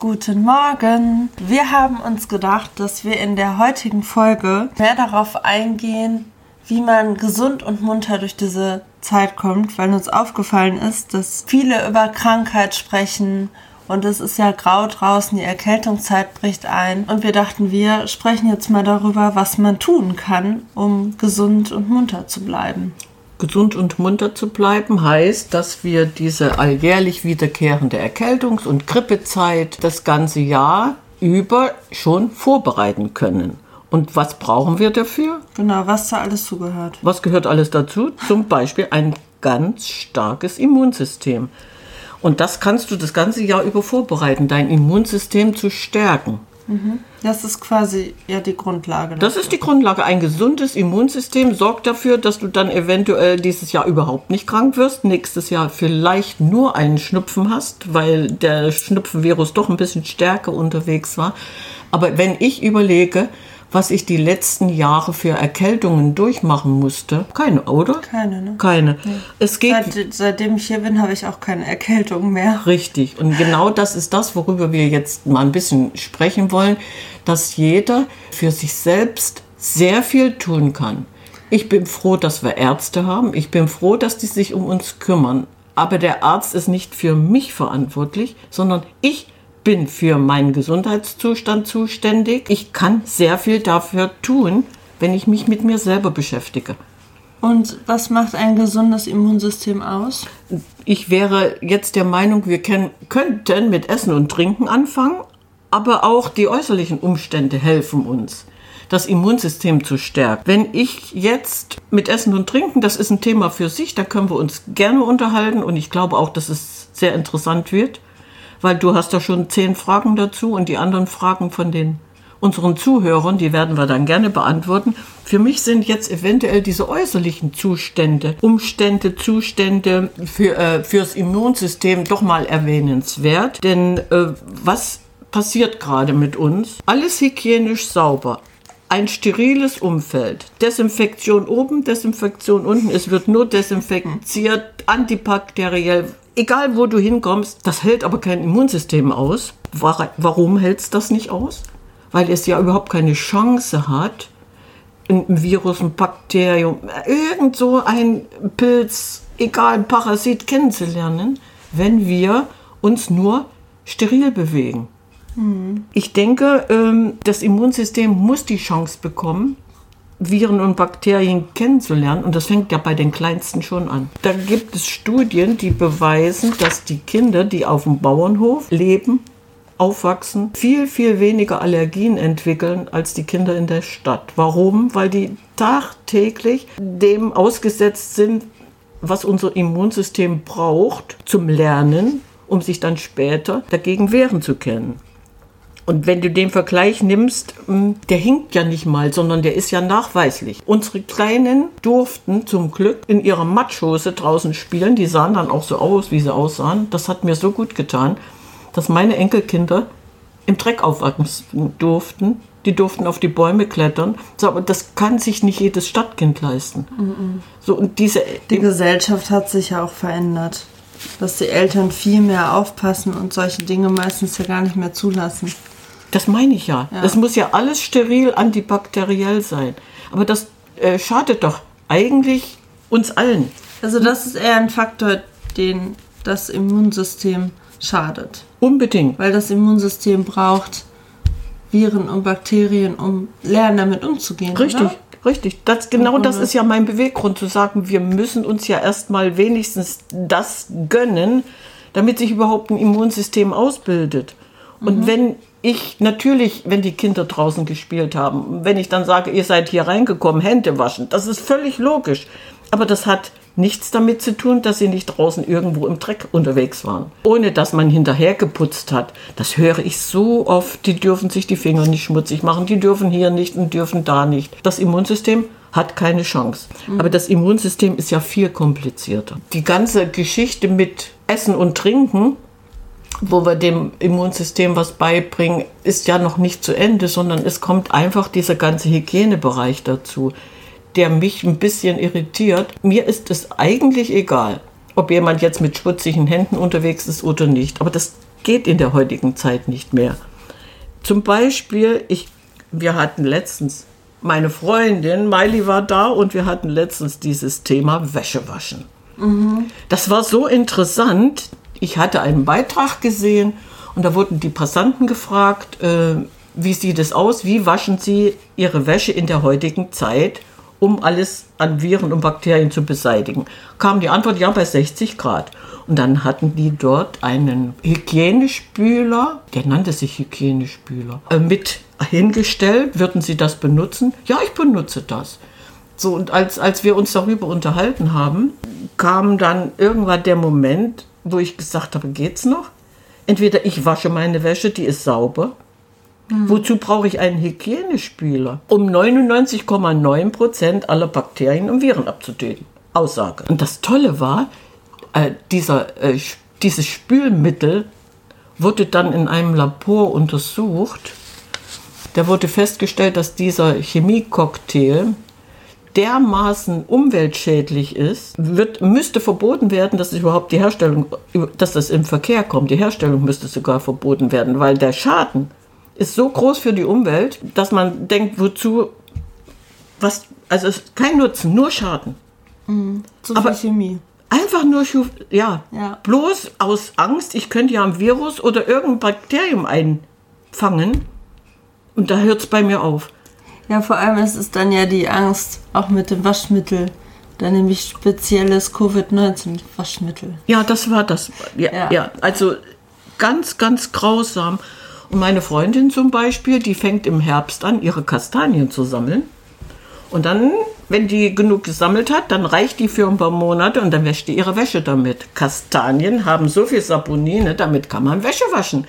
Guten Morgen. Wir haben uns gedacht, dass wir in der heutigen Folge mehr darauf eingehen, wie man gesund und munter durch diese Zeit kommt, weil uns aufgefallen ist, dass viele über Krankheit sprechen und es ist ja grau draußen, die Erkältungszeit bricht ein und wir dachten, wir sprechen jetzt mal darüber, was man tun kann, um gesund und munter zu bleiben. Gesund und munter zu bleiben heißt, dass wir diese alljährlich wiederkehrende Erkältungs- und Grippezeit das ganze Jahr über schon vorbereiten können. Und was brauchen wir dafür? Genau, was da alles zugehört. Was gehört alles dazu? Zum Beispiel ein ganz starkes Immunsystem. Und das kannst du das ganze Jahr über vorbereiten, dein Immunsystem zu stärken. Das ist quasi ja die Grundlage. Das ist die Grundlage. Ein gesundes Immunsystem sorgt dafür, dass du dann eventuell dieses Jahr überhaupt nicht krank wirst, nächstes Jahr vielleicht nur einen Schnupfen hast, weil der Schnupfenvirus doch ein bisschen stärker unterwegs war. Aber wenn ich überlege, was ich die letzten Jahre für Erkältungen durchmachen musste, keine, oder? Keine, ne? Keine. Es geht Seit, seitdem ich hier bin, habe ich auch keine Erkältung mehr. Richtig. Und genau das ist das, worüber wir jetzt mal ein bisschen sprechen wollen, dass jeder für sich selbst sehr viel tun kann. Ich bin froh, dass wir Ärzte haben. Ich bin froh, dass die sich um uns kümmern. Aber der Arzt ist nicht für mich verantwortlich, sondern ich bin für meinen Gesundheitszustand zuständig. Ich kann sehr viel dafür tun, wenn ich mich mit mir selber beschäftige. Und was macht ein gesundes Immunsystem aus? Ich wäre jetzt der Meinung, wir können, könnten mit Essen und Trinken anfangen, aber auch die äußerlichen Umstände helfen uns, das Immunsystem zu stärken. Wenn ich jetzt mit Essen und Trinken, das ist ein Thema für sich, da können wir uns gerne unterhalten und ich glaube auch, dass es sehr interessant wird, weil du hast da schon zehn Fragen dazu und die anderen Fragen von den unseren Zuhörern, die werden wir dann gerne beantworten. Für mich sind jetzt eventuell diese äußerlichen Zustände, Umstände, Zustände für, äh, fürs Immunsystem doch mal erwähnenswert. Denn äh, was passiert gerade mit uns? Alles hygienisch sauber. Ein steriles Umfeld. Desinfektion oben, Desinfektion unten. Es wird nur desinfiziert, antibakteriell. Egal wo du hinkommst, das hält aber kein Immunsystem aus. Wa- Warum hält es das nicht aus? Weil es ja überhaupt keine Chance hat, ein Virus, ein Bakterium, irgend so ein Pilz, egal, ein Parasit kennenzulernen, wenn wir uns nur steril bewegen. Ich denke, ähm, das Immunsystem muss die Chance bekommen, Viren und Bakterien kennenzulernen. Und das fängt ja bei den Kleinsten schon an. Da gibt es Studien, die beweisen, dass die Kinder, die auf dem Bauernhof leben, aufwachsen, viel, viel weniger Allergien entwickeln als die Kinder in der Stadt. Warum? Weil die tagtäglich dem ausgesetzt sind, was unser Immunsystem braucht zum Lernen, um sich dann später dagegen wehren zu können. Und wenn du den Vergleich nimmst, mh, der hinkt ja nicht mal, sondern der ist ja nachweislich. Unsere Kleinen durften zum Glück in ihrer Matschhose draußen spielen. Die sahen dann auch so aus, wie sie aussahen. Das hat mir so gut getan, dass meine Enkelkinder im Dreck aufwachsen durften. Die durften auf die Bäume klettern. So, aber das kann sich nicht jedes Stadtkind leisten. So, und diese, Die Gesellschaft hat sich ja auch verändert. Dass die Eltern viel mehr aufpassen und solche Dinge meistens ja gar nicht mehr zulassen. Das meine ich ja. Es muss ja alles steril antibakteriell sein. Aber das äh, schadet doch eigentlich uns allen. Also das ist eher ein Faktor, den das Immunsystem schadet. Unbedingt. Weil das Immunsystem braucht Viren und Bakterien, um lernen, damit umzugehen. Richtig, Oder? richtig. Das, genau Und, das ist ja mein Beweggrund, zu sagen, wir müssen uns ja erstmal wenigstens das gönnen, damit sich überhaupt ein Immunsystem ausbildet. Und wenn ich natürlich, wenn die Kinder draußen gespielt haben, wenn ich dann sage, ihr seid hier reingekommen, Hände waschen, das ist völlig logisch. Aber das hat nichts damit zu tun, dass sie nicht draußen irgendwo im Dreck unterwegs waren. Ohne dass man hinterher geputzt hat. Das höre ich so oft. Die dürfen sich die Finger nicht schmutzig machen. Die dürfen hier nicht und dürfen da nicht. Das Immunsystem hat keine Chance. Aber das Immunsystem ist ja viel komplizierter. Die ganze Geschichte mit Essen und Trinken wo wir dem Immunsystem was beibringen, ist ja noch nicht zu Ende, sondern es kommt einfach dieser ganze Hygienebereich dazu, der mich ein bisschen irritiert. Mir ist es eigentlich egal, ob jemand jetzt mit schmutzigen Händen unterwegs ist oder nicht. Aber das geht in der heutigen Zeit nicht mehr. Zum Beispiel, ich, wir hatten letztens, meine Freundin Miley war da und wir hatten letztens dieses Thema Wäsche waschen. Das war so interessant. Ich hatte einen Beitrag gesehen und da wurden die Passanten gefragt, äh, wie sieht es aus, wie waschen sie ihre Wäsche in der heutigen Zeit, um alles an Viren und Bakterien zu beseitigen. Kam die Antwort, ja, bei 60 Grad. Und dann hatten die dort einen Hygienespüler, der nannte sich Hygienespüler, äh, mit hingestellt. Würden Sie das benutzen? Ja, ich benutze das. So, und als, als wir uns darüber unterhalten haben, kam dann irgendwann der Moment, wo ich gesagt habe, geht's noch? Entweder ich wasche meine Wäsche, die ist sauber. Wozu brauche ich einen Hygienespüler? Um 99,9 Prozent aller Bakterien und Viren abzutöten. Aussage. Und das Tolle war, äh, dieser, äh, dieses Spülmittel wurde dann in einem Labor untersucht. Da wurde festgestellt, dass dieser Chemiecocktail dermaßen umweltschädlich ist, wird, müsste verboten werden, dass es überhaupt die Herstellung, dass das im Verkehr kommt. Die Herstellung müsste sogar verboten werden, weil der Schaden ist so groß für die Umwelt, dass man denkt, wozu, was, also es ist kein Nutzen, nur Schaden. Zu Aber- viel Chemie. Einfach nur, ja, Ja. bloß aus Angst, ich könnte ja ein Virus oder irgendein Bakterium einfangen. Und da hört es bei mir auf. Ja, vor allem ist es dann ja die Angst, auch mit dem Waschmittel. Da nämlich spezielles Covid-19-Waschmittel. Ja, das war das. Ja, Ja. ja. also ganz, ganz grausam. Und meine Freundin zum Beispiel, die fängt im Herbst an, ihre Kastanien zu sammeln. Und dann, wenn die genug gesammelt hat, dann reicht die für ein paar Monate und dann wäscht die ihre Wäsche damit. Kastanien haben so viel Saponine, damit kann man Wäsche waschen.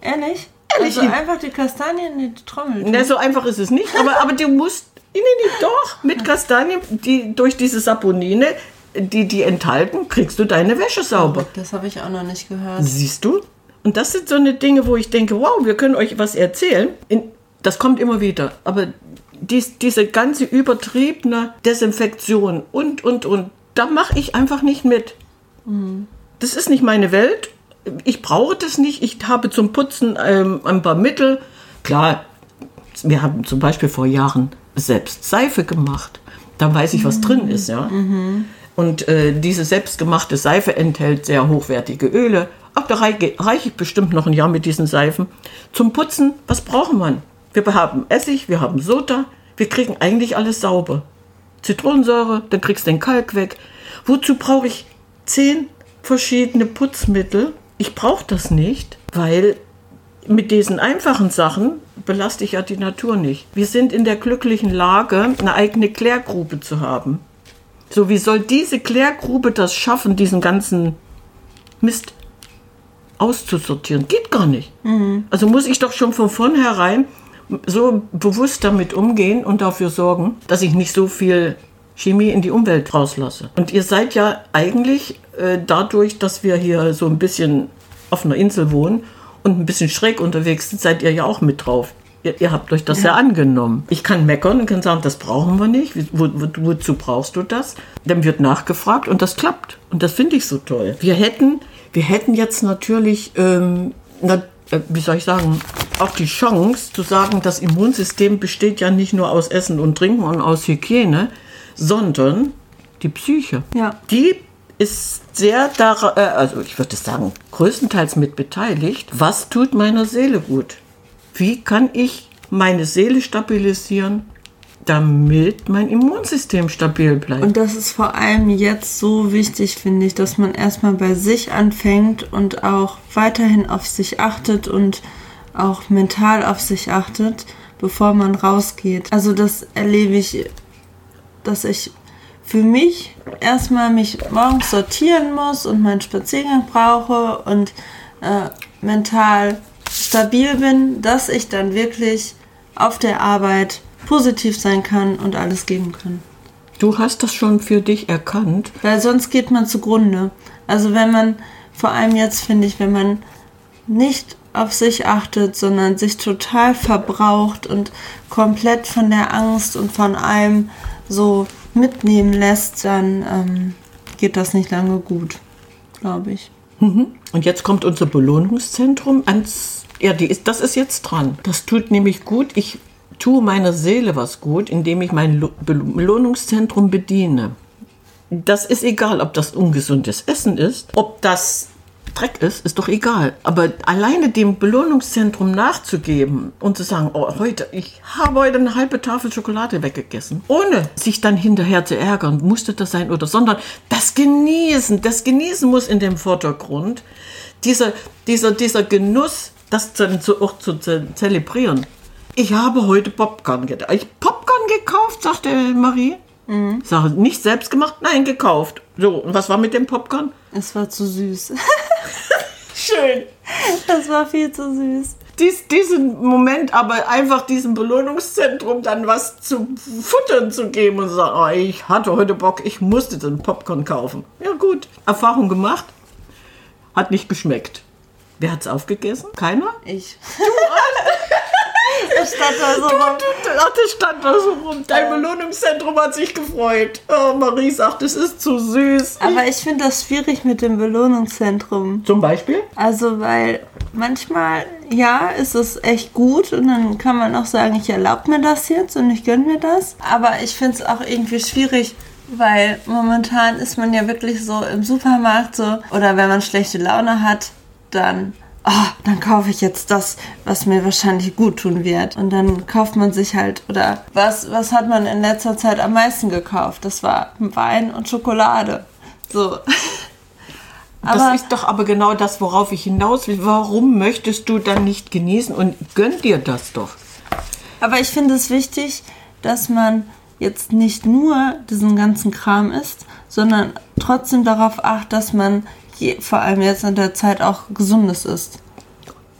Ehrlich? Ehrlich? Also einfach die Kastanien in die Trommel. Ne, so einfach ist es nicht, aber, aber du musst, nee, nee, doch, mit Kastanien, die durch diese Saponine, die die enthalten, kriegst du deine Wäsche sauber. Das habe ich auch noch nicht gehört. Siehst du? Und das sind so eine Dinge, wo ich denke, wow, wir können euch was erzählen. In, das kommt immer wieder. Aber dies, diese ganze übertriebene Desinfektion und, und, und, da mache ich einfach nicht mit. Das ist nicht meine Welt. Ich brauche das nicht. Ich habe zum Putzen ähm, ein paar Mittel. Klar, wir haben zum Beispiel vor Jahren selbst Seife gemacht. Da weiß ich, was drin ist, ja. Und äh, diese selbstgemachte Seife enthält sehr hochwertige Öle. Ach, da reiche, reiche ich bestimmt noch ein Jahr mit diesen Seifen. Zum Putzen, was braucht man? Wir haben Essig, wir haben Soda, wir kriegen eigentlich alles sauber. Zitronensäure, dann kriegst du den Kalk weg. Wozu brauche ich zehn verschiedene Putzmittel? Ich brauche das nicht, weil mit diesen einfachen Sachen belaste ich ja die Natur nicht. Wir sind in der glücklichen Lage, eine eigene Klärgrube zu haben. So, wie soll diese Klärgrube das schaffen, diesen ganzen Mist auszusortieren? Geht gar nicht. Also muss ich doch schon von vornherein so bewusst damit umgehen und dafür sorgen, dass ich nicht so viel Chemie in die Umwelt rauslasse. Und ihr seid ja eigentlich äh, dadurch, dass wir hier so ein bisschen auf einer Insel wohnen und ein bisschen schräg unterwegs sind, seid ihr ja auch mit drauf. Ihr, ihr habt euch das ja. angenommen. Ich kann meckern und kann sagen, das brauchen wir nicht. Wo, wo, wozu brauchst du das? Dann wird nachgefragt und das klappt. Und das finde ich so toll. Wir hätten, wir hätten jetzt natürlich, ähm, na, äh, wie soll ich sagen, auch die Chance zu sagen, das Immunsystem besteht ja nicht nur aus Essen und Trinken und aus Hygiene, sondern die Psyche. Ja. Die ist sehr daran, äh, also ich würde sagen, größtenteils mit beteiligt. Was tut meiner Seele gut? Wie kann ich meine Seele stabilisieren, damit mein Immunsystem stabil bleibt? Und das ist vor allem jetzt so wichtig, finde ich, dass man erstmal bei sich anfängt und auch weiterhin auf sich achtet und auch mental auf sich achtet, bevor man rausgeht. Also das erlebe ich, dass ich für mich erstmal mich morgens sortieren muss und meinen Spaziergang brauche und äh, mental stabil bin, dass ich dann wirklich auf der Arbeit positiv sein kann und alles geben kann. du hast das schon für dich erkannt. Weil sonst geht man zugrunde. Also wenn man, vor allem jetzt finde ich, wenn man nicht auf sich achtet, sondern sich total verbraucht und komplett von der Angst und von allem so mitnehmen lässt, dann ähm, geht das nicht lange gut, glaube ich. Und jetzt kommt unser Belohnungszentrum ans. Ja, die ist, das ist jetzt dran. Das tut nämlich gut. Ich tue meiner Seele was gut, indem ich mein Lo- Belohnungszentrum bediene. Das ist egal, ob das ungesundes Essen ist, ob das Dreck ist, ist doch egal. Aber alleine dem Belohnungszentrum nachzugeben und zu sagen, oh, heute, ich habe heute eine halbe Tafel Schokolade weggegessen, ohne sich dann hinterher zu ärgern, musste das sein oder, sondern das Genießen, das Genießen muss in dem Vordergrund. Dieser, dieser, dieser Genuss, das dann zu, auch zu ze- zelebrieren. Ich habe heute Popcorn gekauft. Ich Popcorn gekauft, sagte Marie. Sag, nicht selbst gemacht, nein, gekauft. So, und was war mit dem Popcorn? Es war zu süß. Schön. Das war viel zu süß. Dies, diesen Moment, aber einfach diesem Belohnungszentrum dann was zu futtern zu geben und zu sagen, oh, ich hatte heute Bock, ich musste den Popcorn kaufen. Ja gut, Erfahrung gemacht, hat nicht geschmeckt. Wer hat's aufgegessen? Keiner? Ich. Es stand da so rum. Ach, das stand da so rum. Dein Belohnungszentrum hat sich gefreut. Oh, Marie sagt, es ist zu süß. Aber ich finde das schwierig mit dem Belohnungszentrum. Zum Beispiel? Also, weil manchmal, ja, ist es echt gut und dann kann man auch sagen, ich erlaube mir das jetzt und ich gönne mir das. Aber ich finde es auch irgendwie schwierig, weil momentan ist man ja wirklich so im Supermarkt so, oder wenn man schlechte Laune hat, dann, oh, dann kaufe ich jetzt das, was mir wahrscheinlich gut tun wird. Und dann kauft man sich halt, oder was, was hat man in letzter Zeit am meisten gekauft? Das war Wein und Schokolade. So. Aber- das ist doch aber genau das, worauf ich hinaus will. Warum möchtest du dann nicht genießen und gönn dir das doch? Aber ich finde es wichtig, dass man jetzt nicht nur diesen ganzen Kram isst, sondern trotzdem darauf achtet, dass man je, vor allem jetzt in der Zeit auch gesundes isst.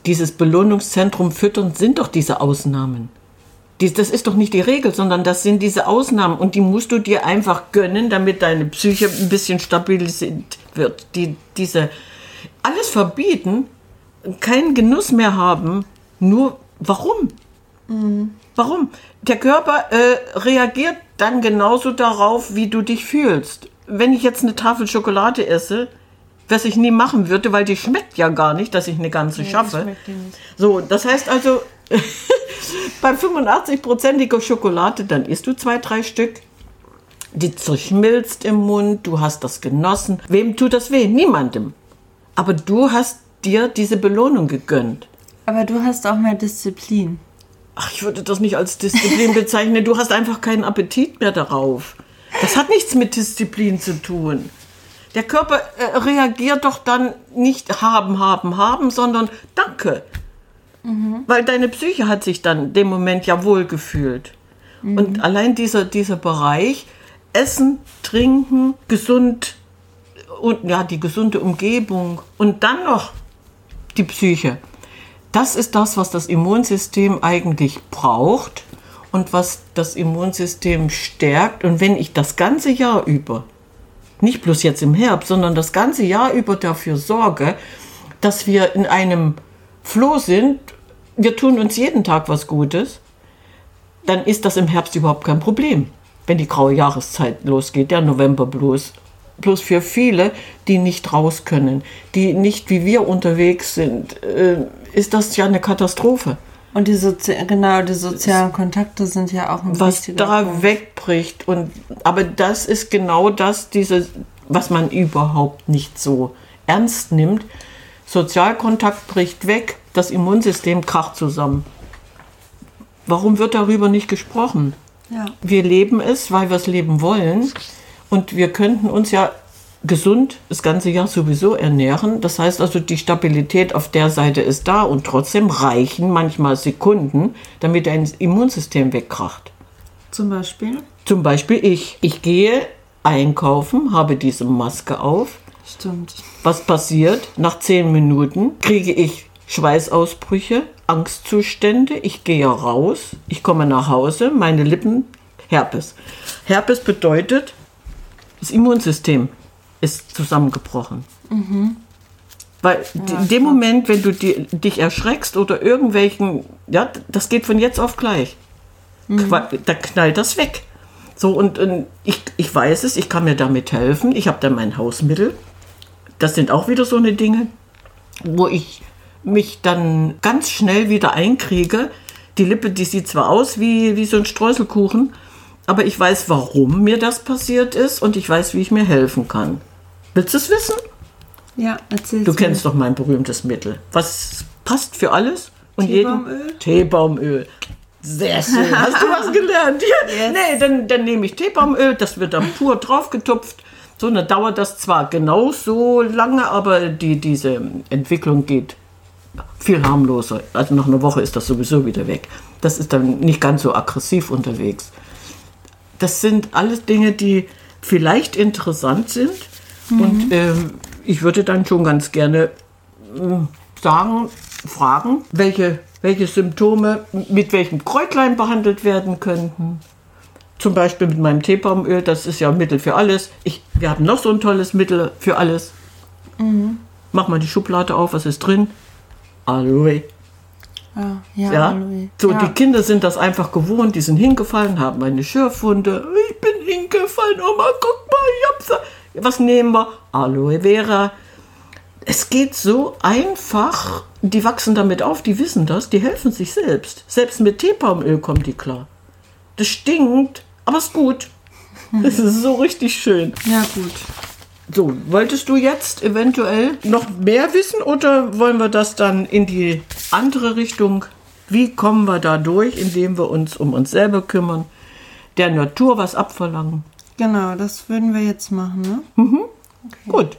Dieses Belohnungszentrum füttern sind doch diese Ausnahmen. Dies, das ist doch nicht die Regel, sondern das sind diese Ausnahmen und die musst du dir einfach gönnen, damit deine Psyche ein bisschen stabilisiert wird. Die, diese alles verbieten, keinen Genuss mehr haben, nur warum? Warum? Der Körper äh, reagiert dann genauso darauf, wie du dich fühlst. Wenn ich jetzt eine Tafel Schokolade esse, was ich nie machen würde, weil die schmeckt ja gar nicht, dass ich eine ganze schaffe. So, das heißt also, bei 85-prozentiger Schokolade, dann isst du zwei, drei Stück. Die zerschmilzt im Mund, du hast das genossen. Wem tut das weh? Niemandem. Aber du hast dir diese Belohnung gegönnt. Aber du hast auch mehr Disziplin. Ach, ich würde das nicht als Disziplin bezeichnen. Du hast einfach keinen Appetit mehr darauf. Das hat nichts mit Disziplin zu tun. Der Körper äh, reagiert doch dann nicht haben, haben, haben, sondern danke. Weil deine Psyche hat sich dann dem Moment ja wohl gefühlt. Und allein dieser, dieser Bereich, Essen, Trinken, gesund und ja, die gesunde Umgebung und dann noch die Psyche. Das ist das, was das Immunsystem eigentlich braucht und was das Immunsystem stärkt. Und wenn ich das ganze Jahr über, nicht bloß jetzt im Herbst, sondern das ganze Jahr über dafür sorge, dass wir in einem Floh sind, wir tun uns jeden Tag was Gutes, dann ist das im Herbst überhaupt kein Problem, wenn die graue Jahreszeit losgeht, der November bloß. Bloß für viele, die nicht raus können, die nicht wie wir unterwegs sind, äh, ist das ja eine Katastrophe. Und die Sozi genau, die sozialen Kontakte sind ja auch ein Was wichtiger da Punkt. wegbricht. Und, aber das ist genau das, diese, was man überhaupt nicht so ernst nimmt. Sozialkontakt bricht weg, das Immunsystem kracht zusammen. Warum wird darüber nicht gesprochen? Ja. Wir leben es, weil wir es leben wollen. Und wir könnten uns ja gesund das ganze Jahr sowieso ernähren. Das heißt also, die Stabilität auf der Seite ist da und trotzdem reichen manchmal Sekunden, damit dein Immunsystem wegkracht. Zum Beispiel. Zum Beispiel ich. Ich gehe einkaufen, habe diese Maske auf. Stimmt. Was passiert? Nach zehn Minuten kriege ich Schweißausbrüche, Angstzustände. Ich gehe raus, ich komme nach Hause, meine Lippen, Herpes. Herpes bedeutet, das Immunsystem ist zusammengebrochen. Weil in dem Moment, wenn du di- dich erschreckst oder irgendwelchen, ja, das geht von jetzt auf gleich. Qua- Da knallt das weg. So, und, und ich, ich weiß es, ich kann mir damit helfen. Ich habe dann mein Hausmittel. Das sind auch wieder so eine Dinge, wo ich mich dann ganz schnell wieder einkriege. Die Lippe, die sieht zwar aus wie, wie so ein Streuselkuchen, aber ich weiß, warum mir das passiert ist und ich weiß, wie ich mir helfen kann. Willst du es wissen? Ja, erzähl Du kennst doch mein berühmtes Mittel. Was passt für alles? Und Teebaumöl? Jeden? Teebaumöl. Sehr schön. Hast du was gelernt? Ja. Yes. Nee, dann, dann nehme ich Teebaumöl, das wird dann pur draufgetupft. So, dann dauert das zwar genauso lange, aber die, diese Entwicklung geht viel harmloser. Also nach einer Woche ist das sowieso wieder weg. Das ist dann nicht ganz so aggressiv unterwegs. Das sind alles Dinge, die vielleicht interessant sind. Und ähm, ich würde dann schon ganz gerne ähm, sagen, fragen, welche, welche Symptome mit welchem Kräutlein behandelt werden könnten. Zum Beispiel mit meinem Teebaumöl, das ist ja ein Mittel für alles. Ich, wir haben noch so ein tolles Mittel für alles. Mach mal die Schublade auf, was ist drin? Aloe. Ja, Ja, Aloe. so ja. die Kinder sind das einfach gewohnt, die sind hingefallen, haben eine Schürfwunde. Ich bin hingefallen, Oma, guck mal, ich hab's. Was nehmen wir? Aloe Vera. Es geht so einfach. Die wachsen damit auf, die wissen das, die helfen sich selbst. Selbst mit Teebaumöl kommen die klar. Das stinkt, aber ist gut. Das ist so richtig schön. ja, gut. So, wolltest du jetzt eventuell noch mehr wissen oder wollen wir das dann in die andere Richtung? Wie kommen wir da durch, indem wir uns um uns selber kümmern, der Natur was abverlangen? Genau, das würden wir jetzt machen, ne? Gut,